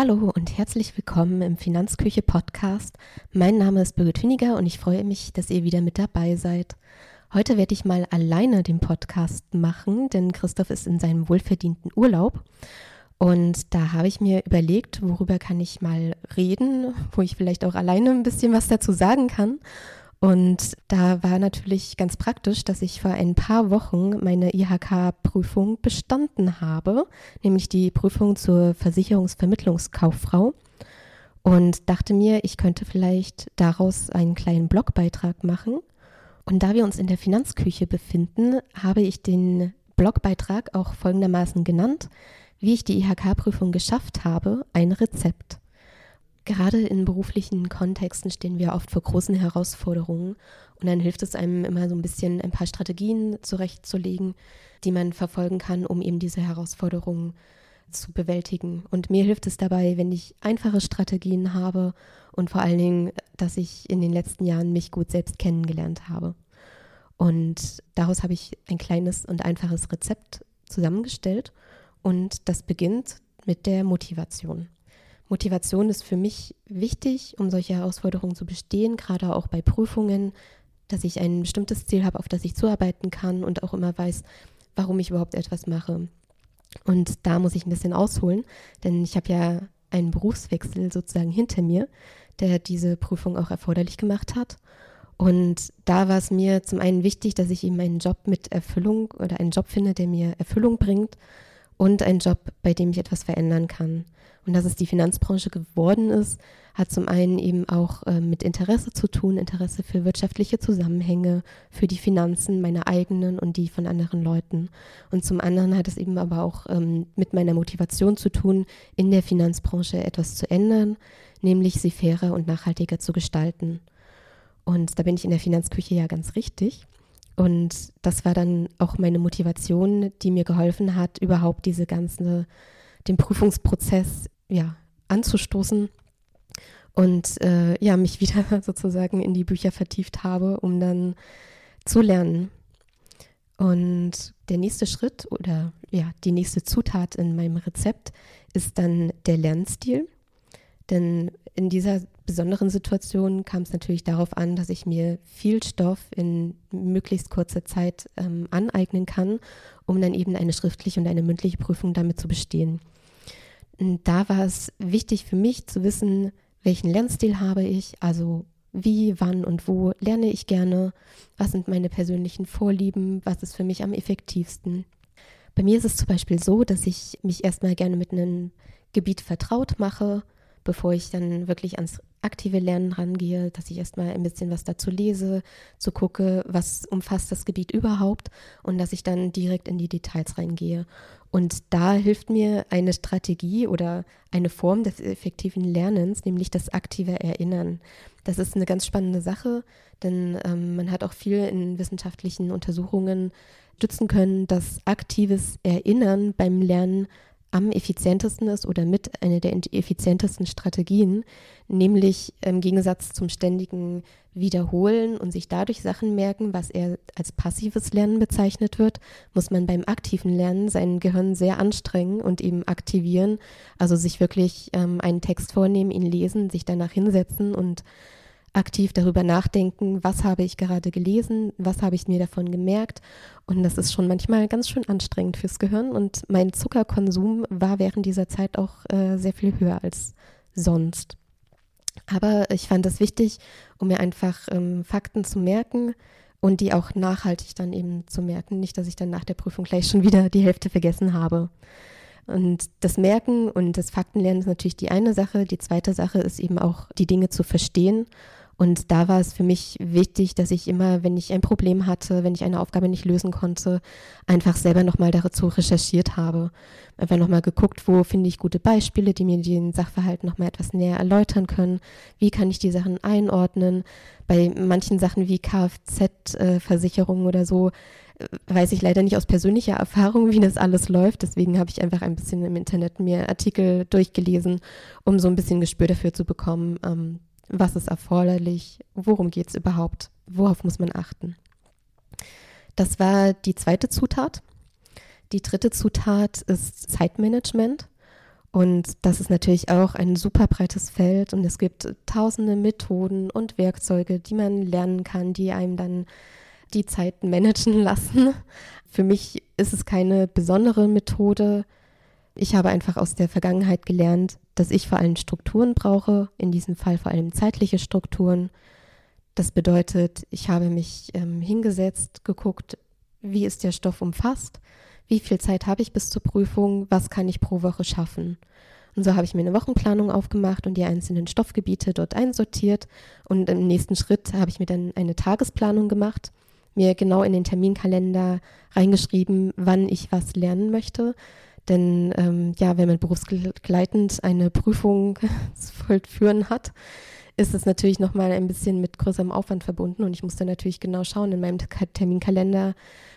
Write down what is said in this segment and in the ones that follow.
Hallo und herzlich willkommen im Finanzküche Podcast. Mein Name ist Birgit Hüniger und ich freue mich, dass ihr wieder mit dabei seid. Heute werde ich mal alleine den Podcast machen, denn Christoph ist in seinem wohlverdienten Urlaub. Und da habe ich mir überlegt, worüber kann ich mal reden, wo ich vielleicht auch alleine ein bisschen was dazu sagen kann. Und da war natürlich ganz praktisch, dass ich vor ein paar Wochen meine IHK-Prüfung bestanden habe, nämlich die Prüfung zur Versicherungsvermittlungskauffrau. Und dachte mir, ich könnte vielleicht daraus einen kleinen Blogbeitrag machen. Und da wir uns in der Finanzküche befinden, habe ich den Blogbeitrag auch folgendermaßen genannt, wie ich die IHK-Prüfung geschafft habe, ein Rezept. Gerade in beruflichen Kontexten stehen wir oft vor großen Herausforderungen und dann hilft es einem immer so ein bisschen ein paar Strategien zurechtzulegen, die man verfolgen kann, um eben diese Herausforderungen zu bewältigen. Und mir hilft es dabei, wenn ich einfache Strategien habe und vor allen Dingen, dass ich in den letzten Jahren mich gut selbst kennengelernt habe. Und daraus habe ich ein kleines und einfaches Rezept zusammengestellt und das beginnt mit der Motivation. Motivation ist für mich wichtig, um solche Herausforderungen zu bestehen, gerade auch bei Prüfungen, dass ich ein bestimmtes Ziel habe, auf das ich zuarbeiten kann und auch immer weiß, warum ich überhaupt etwas mache. Und da muss ich ein bisschen ausholen, denn ich habe ja einen Berufswechsel sozusagen hinter mir, der diese Prüfung auch erforderlich gemacht hat. Und da war es mir zum einen wichtig, dass ich eben einen Job mit Erfüllung oder einen Job finde, der mir Erfüllung bringt und einen Job, bei dem ich etwas verändern kann. Und dass es die Finanzbranche geworden ist, hat zum einen eben auch äh, mit Interesse zu tun, Interesse für wirtschaftliche Zusammenhänge, für die Finanzen, meine eigenen und die von anderen Leuten. Und zum anderen hat es eben aber auch ähm, mit meiner Motivation zu tun, in der Finanzbranche etwas zu ändern, nämlich sie fairer und nachhaltiger zu gestalten. Und da bin ich in der Finanzküche ja ganz richtig. Und das war dann auch meine Motivation, die mir geholfen hat, überhaupt diese ganze, den Prüfungsprozess ja, anzustoßen und äh, ja, mich wieder sozusagen in die Bücher vertieft habe, um dann zu lernen. Und der nächste Schritt oder ja, die nächste Zutat in meinem Rezept ist dann der Lernstil. Denn in dieser besonderen Situation kam es natürlich darauf an, dass ich mir viel Stoff in möglichst kurzer Zeit ähm, aneignen kann, um dann eben eine schriftliche und eine mündliche Prüfung damit zu bestehen da war es wichtig für mich zu wissen, welchen Lernstil habe ich, also wie, wann und wo lerne ich gerne, was sind meine persönlichen Vorlieben, was ist für mich am effektivsten. Bei mir ist es zum Beispiel so, dass ich mich erstmal gerne mit einem Gebiet vertraut mache, bevor ich dann wirklich ans aktive Lernen rangehe, dass ich erstmal ein bisschen was dazu lese, zu gucke, was umfasst das Gebiet überhaupt und dass ich dann direkt in die Details reingehe. Und da hilft mir eine Strategie oder eine Form des effektiven Lernens, nämlich das aktive Erinnern. Das ist eine ganz spannende Sache, denn ähm, man hat auch viel in wissenschaftlichen Untersuchungen stützen können, dass aktives Erinnern beim Lernen am effizientesten ist oder mit einer der effizientesten Strategien, nämlich im Gegensatz zum ständigen Wiederholen und sich dadurch Sachen merken, was eher als passives Lernen bezeichnet wird, muss man beim aktiven Lernen sein Gehirn sehr anstrengen und eben aktivieren, also sich wirklich ähm, einen Text vornehmen, ihn lesen, sich danach hinsetzen und aktiv darüber nachdenken, was habe ich gerade gelesen, was habe ich mir davon gemerkt. Und das ist schon manchmal ganz schön anstrengend fürs Gehirn. Und mein Zuckerkonsum war während dieser Zeit auch äh, sehr viel höher als sonst. Aber ich fand es wichtig, um mir einfach ähm, Fakten zu merken und die auch nachhaltig dann eben zu merken. Nicht, dass ich dann nach der Prüfung gleich schon wieder die Hälfte vergessen habe. Und das Merken und das Faktenlernen ist natürlich die eine Sache. Die zweite Sache ist eben auch, die Dinge zu verstehen und da war es für mich wichtig, dass ich immer, wenn ich ein Problem hatte, wenn ich eine Aufgabe nicht lösen konnte, einfach selber nochmal dazu recherchiert habe. Einfach nochmal geguckt, wo finde ich gute Beispiele, die mir den Sachverhalt nochmal etwas näher erläutern können. Wie kann ich die Sachen einordnen? Bei manchen Sachen wie Kfz-Versicherungen oder so äh, weiß ich leider nicht aus persönlicher Erfahrung, wie das alles läuft. Deswegen habe ich einfach ein bisschen im Internet mir Artikel durchgelesen, um so ein bisschen Gespür dafür zu bekommen, ähm, was ist erforderlich? Worum geht es überhaupt? Worauf muss man achten? Das war die zweite Zutat. Die dritte Zutat ist Zeitmanagement. Und das ist natürlich auch ein super breites Feld und es gibt tausende Methoden und Werkzeuge, die man lernen kann, die einem dann die Zeit managen lassen. Für mich ist es keine besondere Methode. Ich habe einfach aus der Vergangenheit gelernt, dass ich vor allem Strukturen brauche, in diesem Fall vor allem zeitliche Strukturen. Das bedeutet, ich habe mich ähm, hingesetzt, geguckt, wie ist der Stoff umfasst, wie viel Zeit habe ich bis zur Prüfung, was kann ich pro Woche schaffen. Und so habe ich mir eine Wochenplanung aufgemacht und die einzelnen Stoffgebiete dort einsortiert. Und im nächsten Schritt habe ich mir dann eine Tagesplanung gemacht, mir genau in den Terminkalender reingeschrieben, wann ich was lernen möchte. Denn ähm, ja, wenn man berufsgleitend eine Prüfung vollführen hat, ist es natürlich nochmal ein bisschen mit größerem Aufwand verbunden und ich musste natürlich genau schauen in meinem Terminkalender,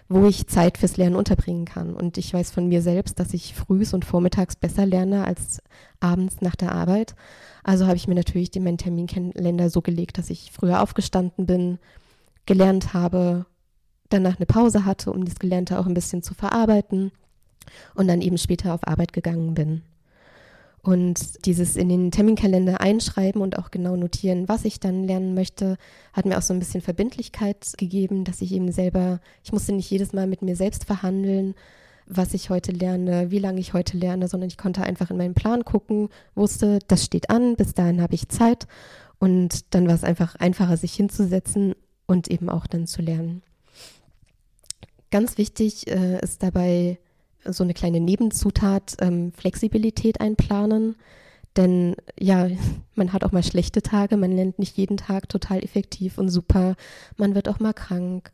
wo ich Zeit fürs Lernen unterbringen kann. Und ich weiß von mir selbst, dass ich frühs und vormittags besser lerne als abends nach der Arbeit. Also habe ich mir natürlich meinen Terminkalender so gelegt, dass ich früher aufgestanden bin, gelernt habe, danach eine Pause hatte, um das Gelernte auch ein bisschen zu verarbeiten und dann eben später auf Arbeit gegangen bin. Und dieses in den Terminkalender einschreiben und auch genau notieren, was ich dann lernen möchte, hat mir auch so ein bisschen Verbindlichkeit gegeben, dass ich eben selber, ich musste nicht jedes Mal mit mir selbst verhandeln, was ich heute lerne, wie lange ich heute lerne, sondern ich konnte einfach in meinen Plan gucken, wusste, das steht an, bis dahin habe ich Zeit. Und dann war es einfach einfacher, sich hinzusetzen und eben auch dann zu lernen. Ganz wichtig äh, ist dabei, so eine kleine Nebenzutat ähm, Flexibilität einplanen. Denn ja, man hat auch mal schlechte Tage, man lernt nicht jeden Tag total effektiv und super, man wird auch mal krank.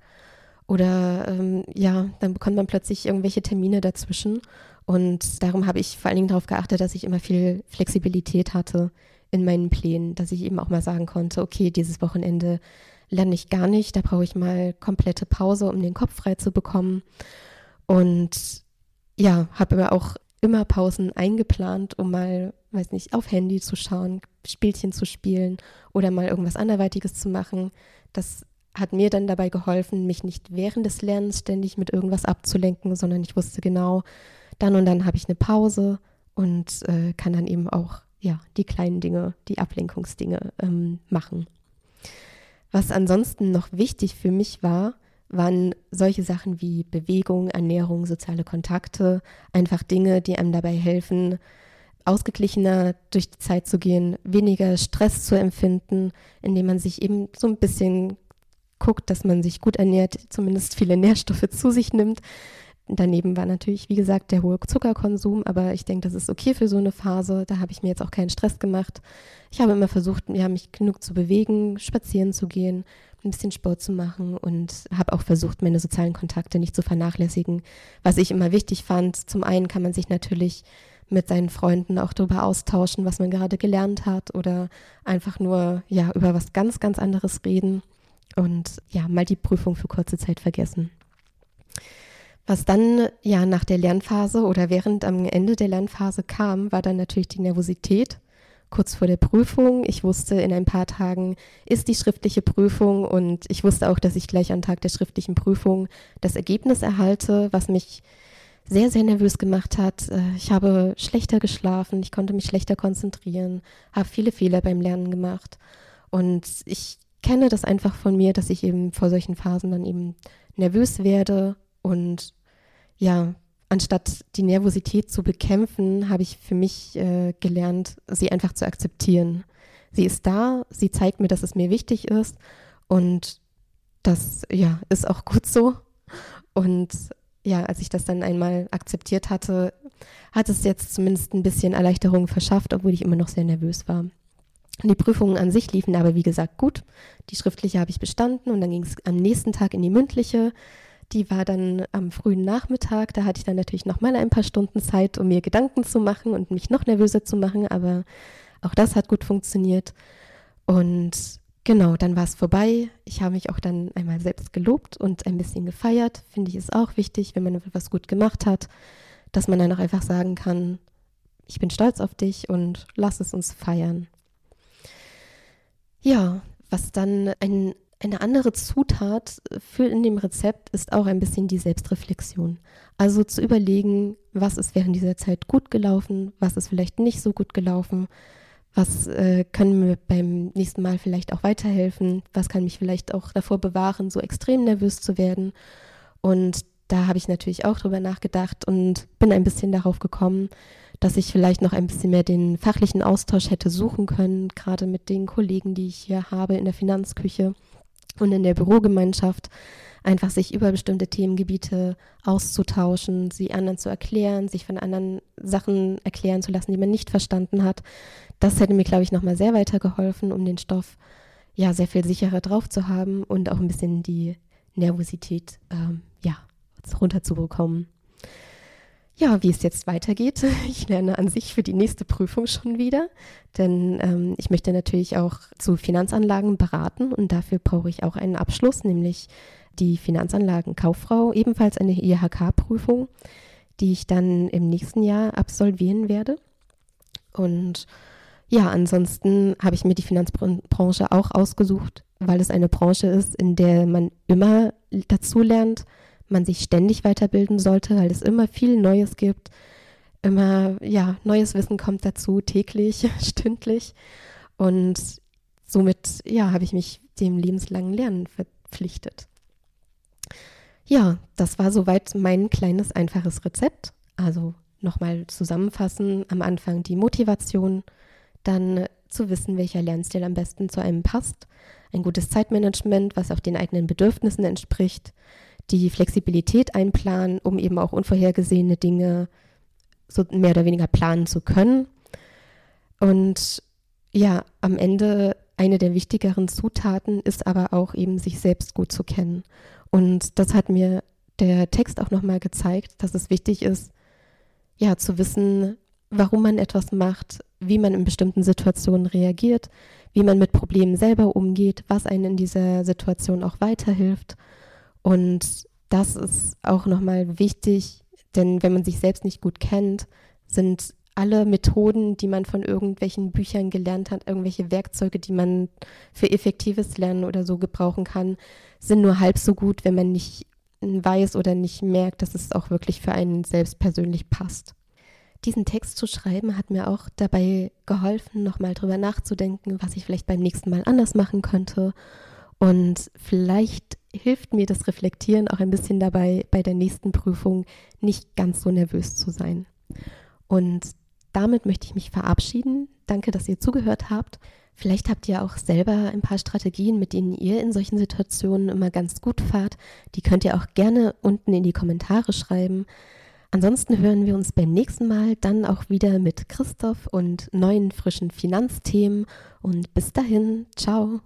Oder ähm, ja, dann bekommt man plötzlich irgendwelche Termine dazwischen. Und darum habe ich vor allen Dingen darauf geachtet, dass ich immer viel Flexibilität hatte in meinen Plänen, dass ich eben auch mal sagen konnte, okay, dieses Wochenende lerne ich gar nicht, da brauche ich mal komplette Pause, um den Kopf frei zu bekommen. Und ja, habe aber auch immer Pausen eingeplant, um mal, weiß nicht, auf Handy zu schauen, Spielchen zu spielen oder mal irgendwas anderweitiges zu machen. Das hat mir dann dabei geholfen, mich nicht während des Lernens ständig mit irgendwas abzulenken, sondern ich wusste genau, dann und dann habe ich eine Pause und äh, kann dann eben auch ja die kleinen Dinge, die Ablenkungsdinge ähm, machen. Was ansonsten noch wichtig für mich war, waren solche Sachen wie Bewegung, Ernährung, soziale Kontakte, einfach Dinge, die einem dabei helfen, ausgeglichener durch die Zeit zu gehen, weniger Stress zu empfinden, indem man sich eben so ein bisschen guckt, dass man sich gut ernährt, zumindest viele Nährstoffe zu sich nimmt. Daneben war natürlich, wie gesagt, der hohe Zuckerkonsum, aber ich denke, das ist okay für so eine Phase. Da habe ich mir jetzt auch keinen Stress gemacht. Ich habe immer versucht, ja, mich genug zu bewegen, spazieren zu gehen, ein bisschen Sport zu machen und habe auch versucht, meine sozialen Kontakte nicht zu vernachlässigen. Was ich immer wichtig fand, zum einen kann man sich natürlich mit seinen Freunden auch darüber austauschen, was man gerade gelernt hat oder einfach nur ja über was ganz ganz anderes reden und ja mal die Prüfung für kurze Zeit vergessen. Was dann ja nach der Lernphase oder während am Ende der Lernphase kam, war dann natürlich die Nervosität kurz vor der Prüfung. Ich wusste, in ein paar Tagen ist die schriftliche Prüfung und ich wusste auch, dass ich gleich am Tag der schriftlichen Prüfung das Ergebnis erhalte, was mich sehr, sehr nervös gemacht hat. Äh, ich habe schlechter geschlafen, ich konnte mich schlechter konzentrieren, habe viele Fehler beim Lernen gemacht und ich kenne das einfach von mir, dass ich eben vor solchen Phasen dann eben nervös werde und ja, anstatt die Nervosität zu bekämpfen, habe ich für mich äh, gelernt, sie einfach zu akzeptieren. Sie ist da, sie zeigt mir, dass es mir wichtig ist und das ja ist auch gut so. Und ja, als ich das dann einmal akzeptiert hatte, hat es jetzt zumindest ein bisschen Erleichterung verschafft, obwohl ich immer noch sehr nervös war. Die Prüfungen an sich liefen aber wie gesagt gut. Die schriftliche habe ich bestanden und dann ging es am nächsten Tag in die mündliche. Die war dann am frühen Nachmittag. Da hatte ich dann natürlich noch mal ein paar Stunden Zeit, um mir Gedanken zu machen und mich noch nervöser zu machen. Aber auch das hat gut funktioniert. Und genau, dann war es vorbei. Ich habe mich auch dann einmal selbst gelobt und ein bisschen gefeiert. Finde ich es auch wichtig, wenn man etwas gut gemacht hat, dass man dann auch einfach sagen kann, ich bin stolz auf dich und lass es uns feiern. Ja, was dann ein eine andere Zutat für in dem Rezept ist auch ein bisschen die Selbstreflexion. Also zu überlegen, was ist während dieser Zeit gut gelaufen, was ist vielleicht nicht so gut gelaufen, was äh, kann mir beim nächsten Mal vielleicht auch weiterhelfen, was kann mich vielleicht auch davor bewahren, so extrem nervös zu werden. Und da habe ich natürlich auch drüber nachgedacht und bin ein bisschen darauf gekommen, dass ich vielleicht noch ein bisschen mehr den fachlichen Austausch hätte suchen können, gerade mit den Kollegen, die ich hier habe in der Finanzküche und in der Bürogemeinschaft einfach sich über bestimmte Themengebiete auszutauschen, sie anderen zu erklären, sich von anderen Sachen erklären zu lassen, die man nicht verstanden hat. Das hätte mir, glaube ich, nochmal sehr weitergeholfen, um den Stoff ja sehr viel sicherer drauf zu haben und auch ein bisschen die Nervosität ähm, ja runterzubekommen. Ja, wie es jetzt weitergeht. Ich lerne an sich für die nächste Prüfung schon wieder, denn ähm, ich möchte natürlich auch zu Finanzanlagen beraten und dafür brauche ich auch einen Abschluss, nämlich die Finanzanlagenkauffrau, ebenfalls eine IHK-Prüfung, die ich dann im nächsten Jahr absolvieren werde. Und ja, ansonsten habe ich mir die Finanzbranche auch ausgesucht, weil es eine Branche ist, in der man immer dazulernt, man sich ständig weiterbilden sollte, weil es immer viel Neues gibt. Immer, ja, neues Wissen kommt dazu, täglich, stündlich. Und somit, ja, habe ich mich dem lebenslangen Lernen verpflichtet. Ja, das war soweit mein kleines, einfaches Rezept. Also nochmal zusammenfassen, am Anfang die Motivation, dann zu wissen, welcher Lernstil am besten zu einem passt, ein gutes Zeitmanagement, was auch den eigenen Bedürfnissen entspricht, die Flexibilität einplanen, um eben auch unvorhergesehene Dinge so mehr oder weniger planen zu können. Und ja, am Ende eine der wichtigeren Zutaten ist aber auch eben sich selbst gut zu kennen. Und das hat mir der Text auch nochmal gezeigt, dass es wichtig ist, ja, zu wissen, warum man etwas macht, wie man in bestimmten Situationen reagiert, wie man mit Problemen selber umgeht, was einen in dieser Situation auch weiterhilft und das ist auch nochmal wichtig, denn wenn man sich selbst nicht gut kennt, sind alle Methoden, die man von irgendwelchen Büchern gelernt hat, irgendwelche Werkzeuge, die man für effektives Lernen oder so gebrauchen kann, sind nur halb so gut, wenn man nicht weiß oder nicht merkt, dass es auch wirklich für einen selbst persönlich passt. Diesen Text zu schreiben hat mir auch dabei geholfen, nochmal drüber nachzudenken, was ich vielleicht beim nächsten Mal anders machen könnte. Und vielleicht hilft mir das Reflektieren auch ein bisschen dabei, bei der nächsten Prüfung nicht ganz so nervös zu sein. Und damit möchte ich mich verabschieden. Danke, dass ihr zugehört habt. Vielleicht habt ihr auch selber ein paar Strategien, mit denen ihr in solchen Situationen immer ganz gut fahrt. Die könnt ihr auch gerne unten in die Kommentare schreiben. Ansonsten hören wir uns beim nächsten Mal dann auch wieder mit Christoph und neuen frischen Finanzthemen. Und bis dahin, ciao.